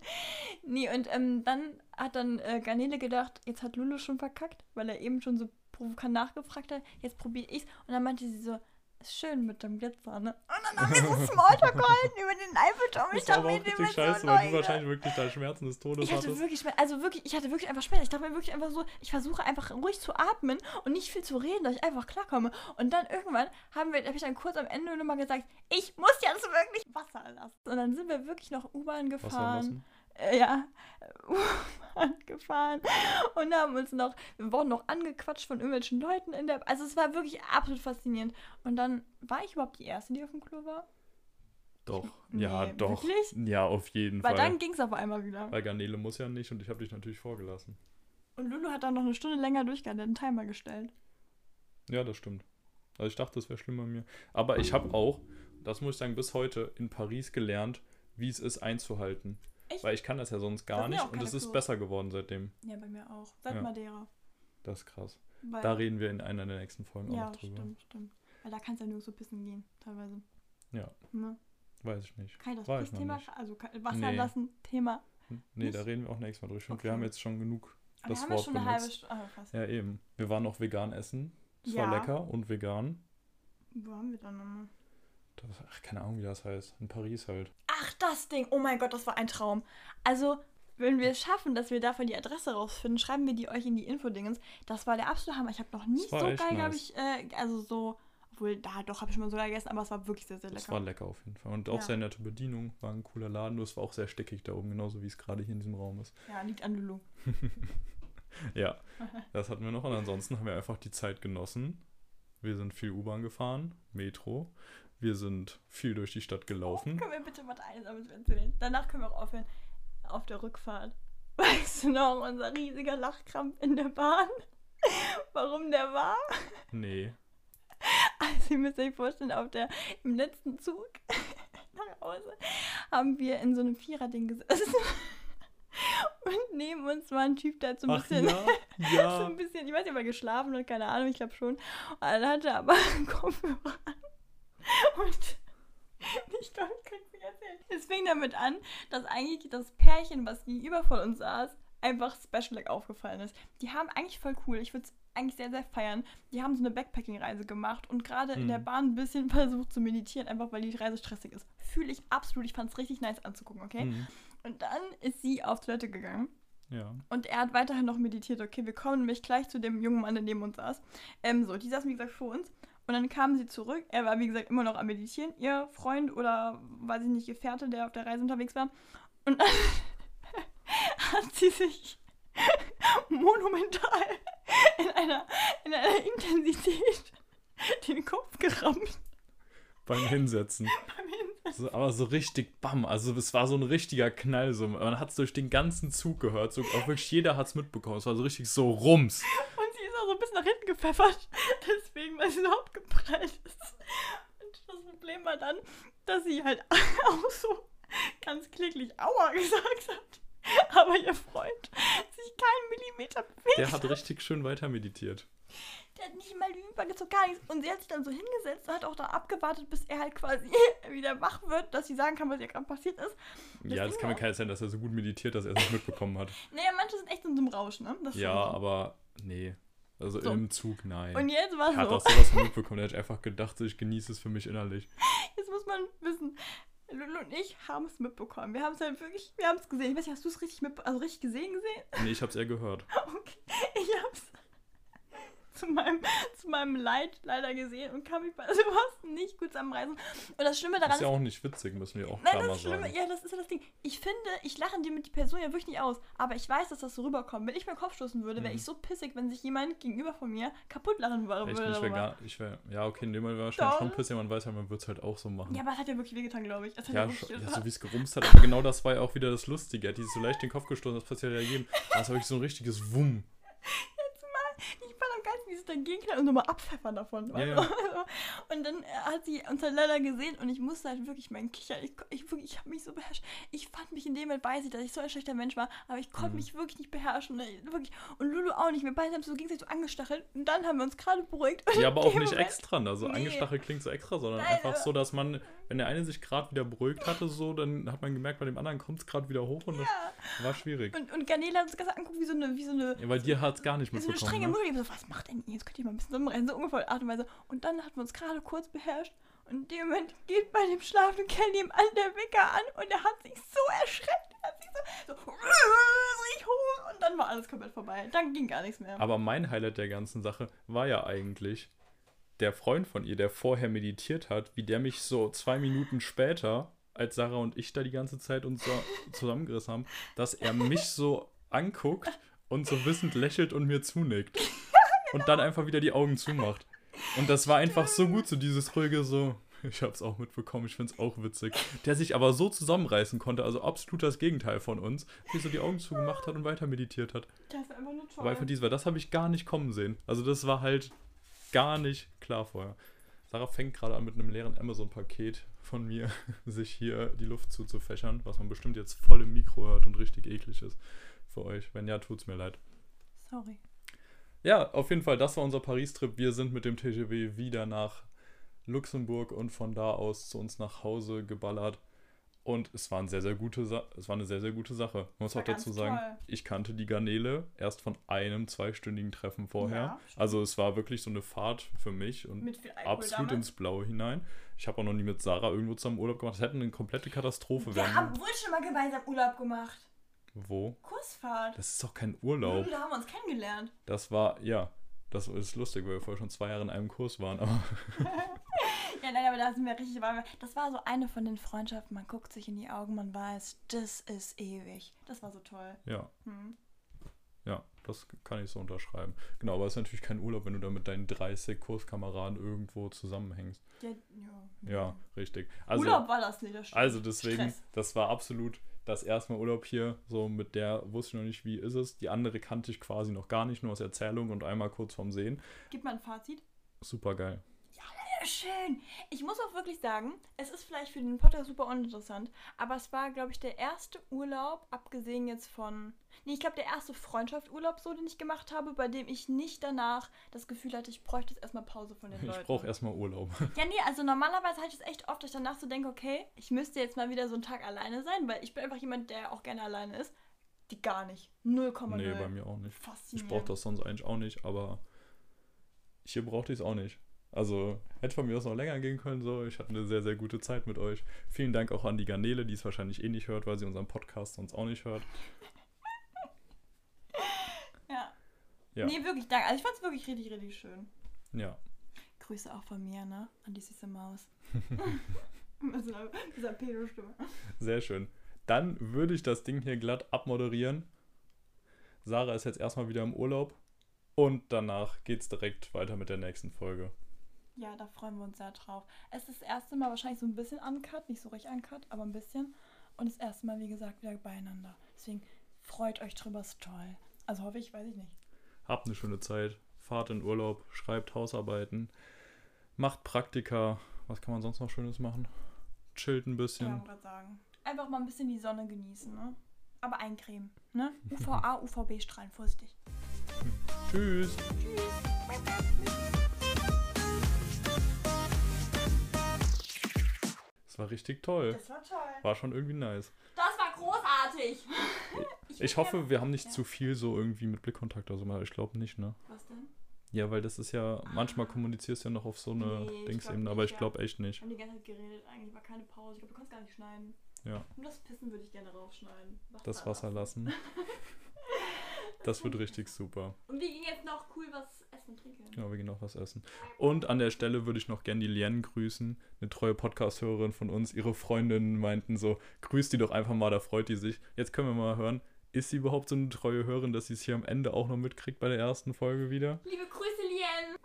S1: Nee, und ähm, dann hat dann äh, Garnele gedacht, jetzt hat Lulu schon verkackt, weil er eben schon so provokant nachgefragt hat. Jetzt probiere ich's. Und dann meinte sie so, ist schön mit dem Glitzer, ne? Und dann haben wir so Smalltalk gehalten über den Eiffelturm. Ich dachte mir, dem ist
S2: scheiße,
S1: so
S2: weil du wahrscheinlich wirklich da Schmerzen des Todes
S1: ich hatte
S2: hattest.
S1: wirklich Schmerzen, also wirklich, ich hatte wirklich einfach Schmerzen. Ich dachte mir wirklich einfach so, ich versuche einfach ruhig zu atmen und nicht viel zu reden, dass ich einfach klarkomme. Und dann irgendwann haben wir, habe ich dann kurz am Ende nochmal gesagt, ich muss jetzt wirklich Wasser lassen. Und dann sind wir wirklich noch U-Bahn
S2: Wasser
S1: gefahren. Äh, ja, *laughs* U-Bahn gefahren und haben uns noch, wir wurden noch angequatscht von irgendwelchen Leuten in der, also es war wirklich absolut faszinierend. Und dann war ich überhaupt die Erste, die auf dem Klo war?
S2: Doch. Ja,
S1: Nee,
S2: doch.
S1: wirklich?
S2: Ja, auf jeden
S1: Weil
S2: Fall.
S1: dann ging es auf einmal wieder.
S2: Weil Garnele muss ja nicht und ich habe dich natürlich vorgelassen.
S1: Und Lulu hat dann noch eine Stunde länger durchgehalten, einen Timer gestellt.
S2: Ja, das stimmt. Also ich dachte, das wäre schlimm bei mir. Aber ich habe auch, das muss ich sagen, bis heute in Paris gelernt, wie es ist einzuhalten.
S1: Echt?
S2: Weil ich kann das ja sonst gar
S1: ja
S2: nicht und es ist
S1: Klos.
S2: besser geworden seitdem.
S1: Ja, bei mir auch. Seit
S2: Ja.
S1: Madeira.
S2: Das ist krass.
S1: Weil,
S2: Da reden wir in einer der nächsten Folgen
S1: ja,
S2: auch noch drüber.
S1: stimmt, stimmt. Weil da kannst du ja nur so pissen gehen, teilweise.
S2: Ja,
S1: Ne?
S2: weiß ich nicht.
S1: Kann ich das
S2: Weiß noch
S1: Pissthema,
S2: nicht.
S1: also kann- Wasser
S2: Nee.
S1: lassen, Thema.
S2: Nee,
S1: Nicht?
S2: da reden wir auch nächstes Mal drüber.
S1: Okay.
S2: wir haben jetzt schon genug
S1: Aber
S2: das
S1: wir haben ja
S2: Wort
S1: schon eine
S2: benutzt.
S1: halbe Stunde. Krass.
S2: Ja, eben. Wir waren auch vegan essen. Es war
S1: Ja.
S2: lecker und vegan.
S1: Wo haben wir dann nochmal?
S2: Das, ach, keine Ahnung, wie das heißt. In Paris halt.
S1: Ach, das Ding. Oh mein Gott, das war ein Traum. Also, wenn wir es schaffen, dass wir davon die Adresse rausfinden, schreiben wir die euch in die Infodingens. Das war der absolute Hammer. Ich habe noch nie so geil, glaube
S2: nice.
S1: ich, äh, also so, obwohl, da doch, habe ich schon mal so geil gegessen, aber es war wirklich sehr, sehr lecker.
S2: war lecker auf jeden Fall. Und auch
S1: Ja.
S2: sehr nette Bedienung. War ein cooler Laden. Nur es war auch sehr stickig da oben, genauso wie es gerade hier in diesem Raum ist.
S1: Ja, liegt an Lulu. *laughs*
S2: Ja, das hatten wir noch. Und ansonsten haben wir einfach die Zeit genossen. Wir sind viel U-Bahn gefahren, Metro. Wir sind viel durch die Stadt gelaufen.
S1: Können wir bitte was Einsames erzählen? Danach können wir auch aufhören. Auf der Rückfahrt. *laughs* Weißt du noch, unser riesiger Lachkrampf in der Bahn? *laughs* Warum der war?
S2: Nee. *laughs*
S1: Also ihr müsst euch vorstellen, auf der, im letzten Zug nach Hause haben wir in so einem Viererding gesessen. Und neben uns war ein Typ, der hat so ein
S2: Ach
S1: bisschen,
S2: ja,
S1: so
S2: ja.
S1: ein bisschen, ich weiß nicht, ob er geschlafen hat, keine Ahnung, ich glaube schon. Und dann hatte er aber einen Kopfhörer an. *laughs* Und ich glaube, ich kann es nicht erzählen. Es fing damit an, dass eigentlich das Pärchen, was gegenüber von uns saß, einfach Special Leg aufgefallen ist. Die haben eigentlich voll cool, ich würde es eigentlich sehr, sehr feiern. Die haben so eine Backpacking-Reise gemacht und gerade in der
S2: Mhm.
S1: Bahn ein bisschen *laughs* versucht zu meditieren, einfach weil die Reise stressig ist. Fühle ich absolut, ich fand es richtig nice anzugucken, okay?
S2: Mhm.
S1: Und dann ist sie auf Toilette gegangen.
S2: Ja.
S1: Und er hat weiterhin noch meditiert. Okay, wir kommen nämlich gleich zu dem jungen Mann, der neben uns saß. Ähm, so, die saßen, wie gesagt, vor uns. Und dann kamen sie zurück. Er war, wie gesagt, immer noch am Meditieren. Ihr Freund oder, weiß ich nicht, Gefährte, der auf der Reise unterwegs war. Und dann *laughs* hat sie sich *laughs* monumental in einer, in einer Intensität den Kopf gerammt.
S2: Beim Hinsetzen. *laughs*
S1: beim Hinsetzen.
S2: So, aber so richtig bam. Also es war so ein richtiger Knall. So. Man hat es durch den ganzen Zug gehört. So, auch wirklich jeder hat es mitbekommen. Es war so richtig so rums.
S1: Auch so ein bisschen nach hinten gepfeffert. *laughs* Deswegen, weil sie so abgeprallt ist. Und das Problem war dann, dass sie halt *laughs* auch so ganz kläglich Aua gesagt hat. Aber ihr Freund sich keinen Millimeter bewegt.
S2: Der hat richtig schön weiter meditiert.
S1: Der hat nicht mal übergezogen, gar nichts. Und sie hat sich dann so hingesetzt und hat auch da abgewartet, bis er halt quasi *laughs* wieder wach wird, dass sie sagen kann, was ihr gerade passiert ist. Das
S2: ja, das kann mir keiner sein, dass er so gut meditiert, dass er es nicht mitbekommen hat.
S1: Naja, manche sind echt in so einem Rausch, ne?
S2: Ja, aber nee. Also
S1: So.
S2: im Zug, nein.
S1: Und jetzt war
S2: er hat
S1: so.
S2: auch sowas *laughs* mitbekommen. Er hat einfach gedacht, ich genieße es für mich innerlich.
S1: Jetzt muss man wissen, Lulu und ich haben es mitbekommen. Wir haben es halt wirklich, wir haben es gesehen. Ich weiß nicht, hast du es richtig mit, also richtig gesehen gesehen?
S2: Nee, ich hab's eher gehört. *laughs*
S1: Okay. Ich hab's zu meinem, zu meinem Leid leider gesehen und kann mich bei *laughs* sowas nicht gut zusammenreißen. Und das Schlimme daran
S2: Ist ja auch nicht witzig, müssen wir auch
S1: Nein,
S2: klar
S1: das Schlimme,
S2: sagen.
S1: ja, das ist ja das Ding. Ich finde, ich lache dir mit die Person ja wirklich nicht aus. Aber ich weiß, dass das so rüberkommt. Wenn ich meinen Kopf stoßen würde, wäre
S2: Mhm.
S1: ich so pissig, wenn sich jemand gegenüber von mir kaputt lachen würde.
S2: Echt, ich wäre gar, ich wäre, ja, okay, in dem Moment wäre schon,
S1: Doch.
S2: schon pissig, man weiß ja, man wird es halt auch so machen.
S1: Ja, aber es hat ja wirklich wehgetan, glaube ich.
S2: Ja, ja, so wie es gerumst hat, aber genau das war ja auch wieder das Lustige. Er hat dieses so leicht den Kopf gestoßen, das passiert ja jedem. Das war wirklich so ein richtiges Wumm. *laughs*
S1: Jetzt mal, ich fand am dieses dagegen knallen und nochmal abpfeffern davon.
S2: Ja, ja. *laughs*
S1: Und dann äh, hat sie uns halt leider gesehen und ich musste halt wirklich meinen Kicher, ich, ich, ich habe mich so beherrscht. Ich fand mich in dem Moment, weiß ich, dass ich so ein schlechter Mensch war, aber ich konnte
S2: Mhm.
S1: mich wirklich nicht beherrschen. Ne? Wirklich. Und Lulu auch nicht. Wir beide haben so gegenseitig so angestachelt und dann haben wir uns gerade beruhigt.
S2: Ja, aber auch nicht
S1: Moment-
S2: extra. Also
S1: Nee.
S2: angestachelt klingt so extra, sondern
S1: Nein,
S2: einfach
S1: aber-
S2: so, dass man, wenn der eine sich gerade wieder beruhigt hatte, so, dann hat man gemerkt, bei dem anderen kommt es gerade wieder hoch und
S1: Ja.
S2: das war schwierig.
S1: Und, und Garnele hat uns ganz angeguckt wie so eine, wie so eine,
S2: Ja, weil dir hat es gar nicht
S1: wie so eine
S2: mitbekommen.
S1: strenge
S2: Ne?
S1: Mutter. Die so, was macht denn ihr? Jetzt könnt ihr mal ein bisschen zusammenreißen. So ungefähr Art und Weise. Und dann hatten wir uns gerade kurz beherrscht. Und in dem Moment geht bei dem schlafenden Kerl nebenan der Wecker an und er hat sich so erschreckt. Er hat sich so, so ich hoch und dann war alles komplett vorbei. Dann ging gar nichts mehr.
S2: Aber mein Highlight der ganzen Sache war ja eigentlich der Freund von ihr, der vorher meditiert hat, wie der mich so zwei Minuten später, als Sarah und ich da die ganze Zeit uns so *laughs* zusammengerissen haben, dass er mich so anguckt und so wissend lächelt und mir zunickt. Und dann einfach wieder die Augen zumacht. Und das war einfach so gut, so dieses ruhige, so, ich hab's auch mitbekommen, ich find's auch witzig. Der sich aber so zusammenreißen konnte, also absolut das Gegenteil von uns, wie so die Augen zugemacht hat und weiter meditiert hat.
S1: Das war einfach nur toll.
S2: Aber einfach dies, weil das habe ich gar nicht kommen sehen. Also das war halt gar nicht klar vorher. Sarah fängt gerade an mit einem leeren Amazon-Paket von mir, *laughs* sich hier die Luft zuzufächern, was man bestimmt jetzt voll im Mikro hört und richtig eklig ist für euch. Wenn ja, tut's mir leid.
S1: Sorry.
S2: Ja, auf jeden Fall, das war unser Paris-Trip. Wir sind mit dem TGW wieder nach Luxemburg und von da aus zu uns nach Hause geballert. Und es war, eine sehr, sehr gute Sa es war eine sehr, sehr gute Sache. Man muss auch dazu sagen,
S1: toll.
S2: ich kannte die Garnele erst von einem zweistündigen Treffen vorher.
S1: Ja,
S2: also es war wirklich so eine Fahrt für mich und absolut
S1: damals.
S2: ins Blaue hinein. Ich habe auch noch nie mit Sarah irgendwo zusammen Urlaub gemacht. Das hätte eine komplette Katastrophe
S1: Wir
S2: werden.
S1: haben wohl schon mal gemeinsam Urlaub gemacht.
S2: Wo?
S1: Kursfahrt.
S2: Das ist doch kein Urlaub.
S1: Da haben wir uns kennengelernt.
S2: Das war, ja, das ist lustig, weil wir vorher schon zwei Jahre in einem Kurs waren. Aber *laughs*
S1: Ja, nein, aber da sind wir richtig. wir- Das war so eine von den Freundschaften. Man guckt sich in die Augen, man weiß, das ist ewig. Das war so toll.
S2: ja,
S1: Hm.
S2: ja, das kann ich so unterschreiben. Genau, aber es ist natürlich kein Urlaub, wenn du da mit deinen 30 Kurskameraden irgendwo zusammenhängst.
S1: Ja, ja.
S2: Ja, richtig. Also,
S1: Urlaub war das nicht, das stimmt.
S2: also deswegen,
S1: Stress.
S2: das war absolut das erste Mal Urlaub hier. So mit der wusste ich noch nicht, wie ist es. Die andere kannte ich quasi noch gar nicht, nur aus Erzählung und einmal kurz vorm Sehen.
S1: Gib mal ein Fazit.
S2: Super geil.
S1: Ja, schön. Ich muss auch wirklich sagen, es ist vielleicht für den Podcast super uninteressant, aber es war, glaube ich, der erste Urlaub, abgesehen jetzt von. Nee, ich glaube, der erste Freundschaftsurlaub, so, den ich gemacht habe, bei dem ich nicht danach das Gefühl hatte, ich bräuchte jetzt erstmal Pause von den Leuten.
S2: Ich brauche erstmal Urlaub. *laughs*
S1: Ja, nee, also normalerweise hatte ich es echt oft, dass ich danach so denke, okay, ich müsste jetzt mal wieder so einen Tag alleine sein, weil ich bin einfach jemand, der auch gerne alleine ist. Die gar nicht. 0,0.
S2: nee, bei mir auch nicht. Ich
S1: Faszinierend.
S2: brauche das sonst eigentlich auch nicht, aber hier brauchte ich es auch nicht. Also hätte von mir aus noch länger gehen können. So. Ich hatte eine sehr, sehr gute Zeit mit euch. Vielen Dank auch an die Garnele, die es wahrscheinlich eh nicht hört, weil sie unseren Podcast sonst auch nicht hört.
S1: Ja.
S2: Ja.
S1: Nee, wirklich, danke. Also ich fand es wirklich richtig, richtig schön.
S2: Ja.
S1: Grüße auch von mir, ne? An die süße Maus. *laughs* mit so einer, mit dieser Pedo-Stimme.
S2: Sehr schön. Dann würde ich das Ding hier glatt abmoderieren. Sarah ist jetzt erstmal wieder im Urlaub. Und danach geht es direkt weiter mit der nächsten Folge.
S1: Ja, da freuen wir uns sehr drauf. Es ist das erste Mal wahrscheinlich so ein bisschen uncut, nicht so richtig uncut, aber ein bisschen. Und das erste Mal, wie gesagt, wieder beieinander. Deswegen freut euch drüber, ist toll. Also hoffe ich, weiß ich nicht.
S2: Habt eine schöne Zeit. Fahrt in Urlaub. Schreibt Hausarbeiten. Macht Praktika. Was kann man sonst noch Schönes machen? Chillt ein
S1: Ja,
S2: bisschen.
S1: gerade sagen. Einfach mal ein bisschen die Sonne genießen, ne? Aber eincremen, ne? *laughs* UVA, UVB-Strahlen, vorsichtig.
S2: Tschüss. Das war richtig toll.
S1: Das war toll.
S2: War schon irgendwie nice.
S1: Das war großartig. *laughs*
S2: Ich hoffe, wir haben nicht
S1: Ja.
S2: zu viel so irgendwie mit Blickkontakt oder so. mal. Ich glaube nicht, ne?
S1: Was denn?
S2: Ja, weil das ist ja, manchmal kommunizierst du ja noch auf so eine
S1: Nee,
S2: Dingsebene, aber ich glaube echt nicht.
S1: Wir haben die ganze Zeit geredet, eigentlich war keine Pause. Ich glaube, du kannst gar nicht schneiden.
S2: Ja.
S1: Nur das Pissen würde ich gerne rausschneiden.
S2: Das Wasser lassen. *laughs* Das wird richtig super.
S1: Und wir gehen jetzt noch cool was essen und trinken.
S2: Ja, wir gehen noch was essen. Und an der Stelle würde ich noch gerne die Lien grüßen, eine treue Podcast-Hörerin von uns. Ihre Freundinnen meinten so, grüß die doch einfach mal, da freut die sich. Jetzt können wir mal hören, ist sie überhaupt so eine treue Hörerin, dass sie es hier am Ende auch noch mitkriegt bei der ersten Folge wieder?
S1: Liebe Grüße, Lien.